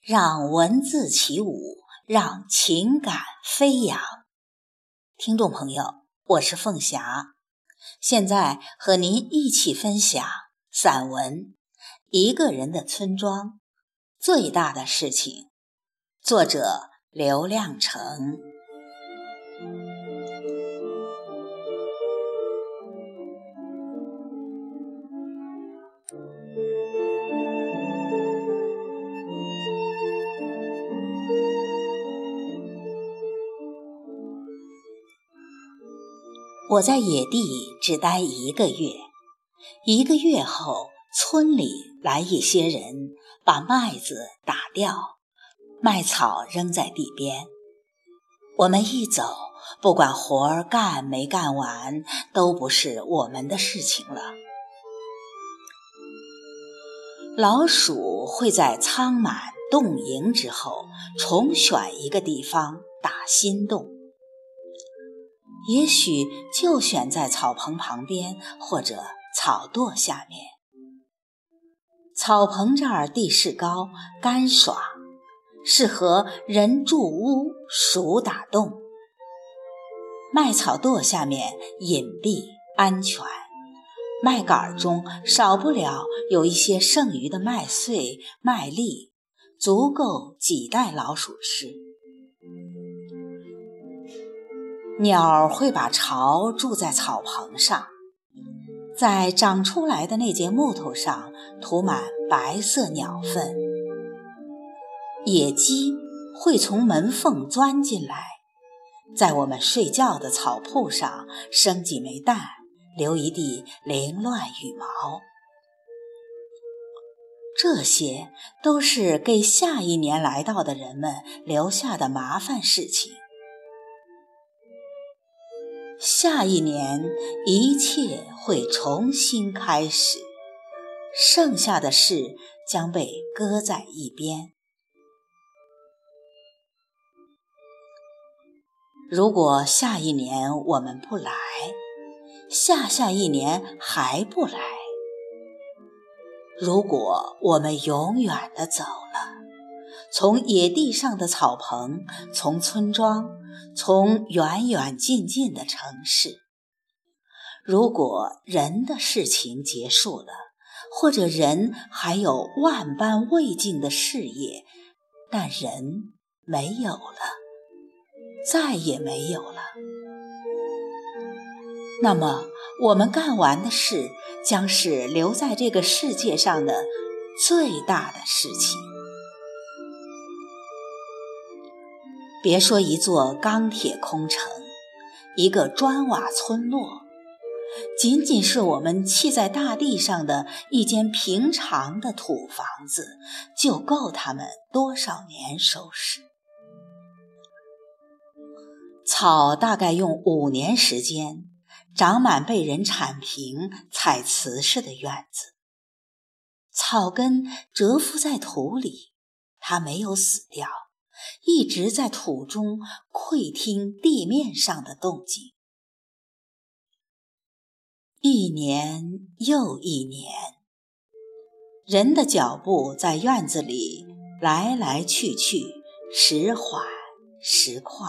让文字起舞，让情感飞扬。听众朋友，我是凤霞，现在和您一起分享散文《一个人的村庄最大的事情》，作者刘亮程。我在野地只待一个月，一个月后，村里来一些人，把麦子打掉，麦草扔在地边。我们一走，不管活儿干没干完，都不是我们的事情了。老鼠会在仓满洞营之后，重选一个地方打新洞。也许就选在草棚旁边或者草垛下面。草棚这儿地势高，干爽，适合人住屋、鼠打洞。麦草垛下面隐蔽安全，麦秆中少不了有一些剩余的麦穗、麦粒，足够几袋老鼠吃。鸟会把巢筑在草棚上，在长出来的那节木头上涂满白色鸟粪。野鸡会从门缝钻进来，在我们睡觉的草铺上生几枚蛋，留一地凌乱羽毛。这些都是给下一年来到的人们留下的麻烦事情。下一年，一切会重新开始，剩下的事将被搁在一边。如果下一年我们不来，下下一年还不来，如果我们永远的走了，从野地上的草棚，从村庄。从远远近近的城市，如果人的事情结束了，或者人还有万般未尽的事业，但人没有了，再也没有了，那么我们干完的事，将是留在这个世界上的最大的事情。别说一座钢铁空城，一个砖瓦村落，仅仅是我们砌在大地上的一间平常的土房子，就够他们多少年收拾。草大概用五年时间长满被人铲平、踩瓷似的院子。草根蛰伏在土里，它没有死掉。一直在土中窥听地面上的动静，一年又一年，人的脚步在院子里来来去去，时缓时快，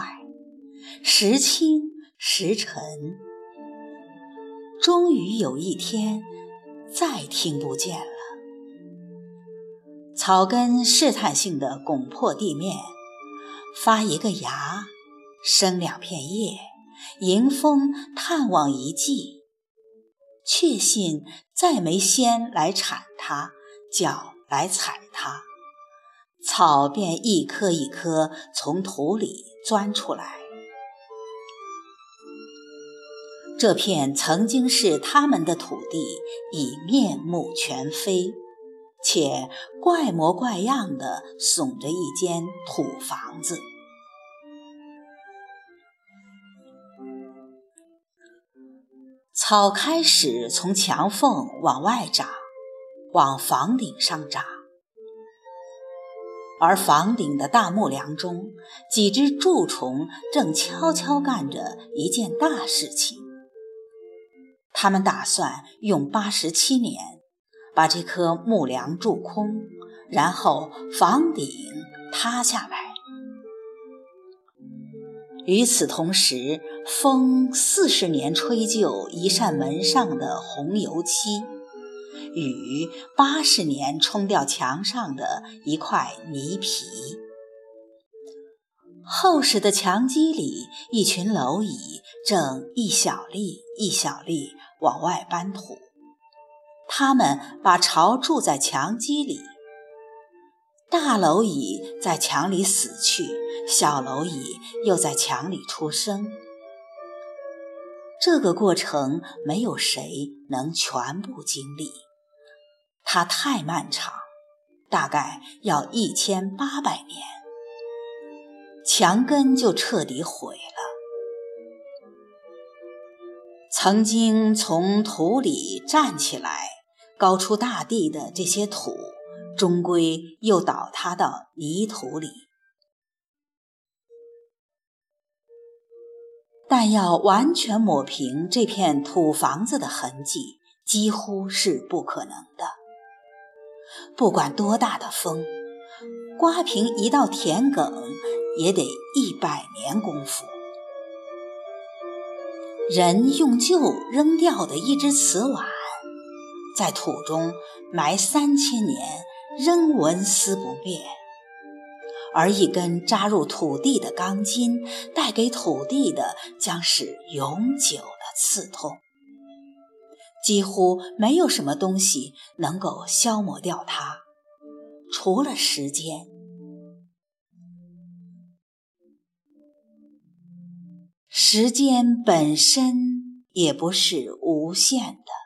时轻时沉。终于有一天，再听不见了。草根试探性地拱破地面。发一个芽，生两片叶，迎风探望一季，确信再没仙来铲它，脚来踩它，草便一颗一颗从土里钻出来。这片曾经是他们的土地，已面目全非。且怪模怪样的耸着一间土房子，草开始从墙缝往外长，往房顶上长，而房顶的大木梁中，几只蛀虫正悄悄干着一件大事情。他们打算用八十七年。把这棵木梁蛀空，然后房顶塌下来。与此同时，风四十年吹旧一扇门上的红油漆，雨八十年冲掉墙上的一块泥皮。厚实的墙基里，一群蝼蚁正一小粒一小粒往外搬土。他们把巢筑在墙基里。大蝼蚁在墙里死去，小蝼蚁又在墙里出生。这个过程没有谁能全部经历，它太漫长，大概要一千八百年，墙根就彻底毁了。曾经从土里站起来，高出大地的这些土。终归又倒塌到泥土里，但要完全抹平这片土房子的痕迹，几乎是不可能的。不管多大的风，刮平一道田埂也得一百年功夫。人用旧扔掉的一只瓷碗，在土中埋三千年。仍纹丝不变，而一根扎入土地的钢筋带给土地的将是永久的刺痛。几乎没有什么东西能够消磨掉它，除了时间。时间本身也不是无限的。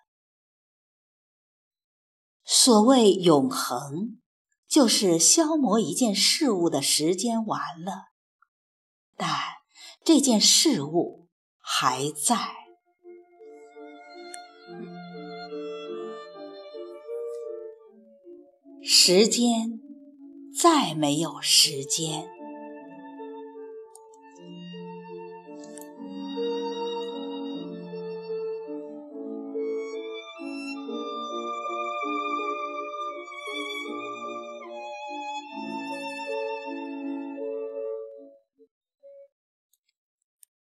所谓永恒，就是消磨一件事物的时间完了，但这件事物还在。时间再没有时间。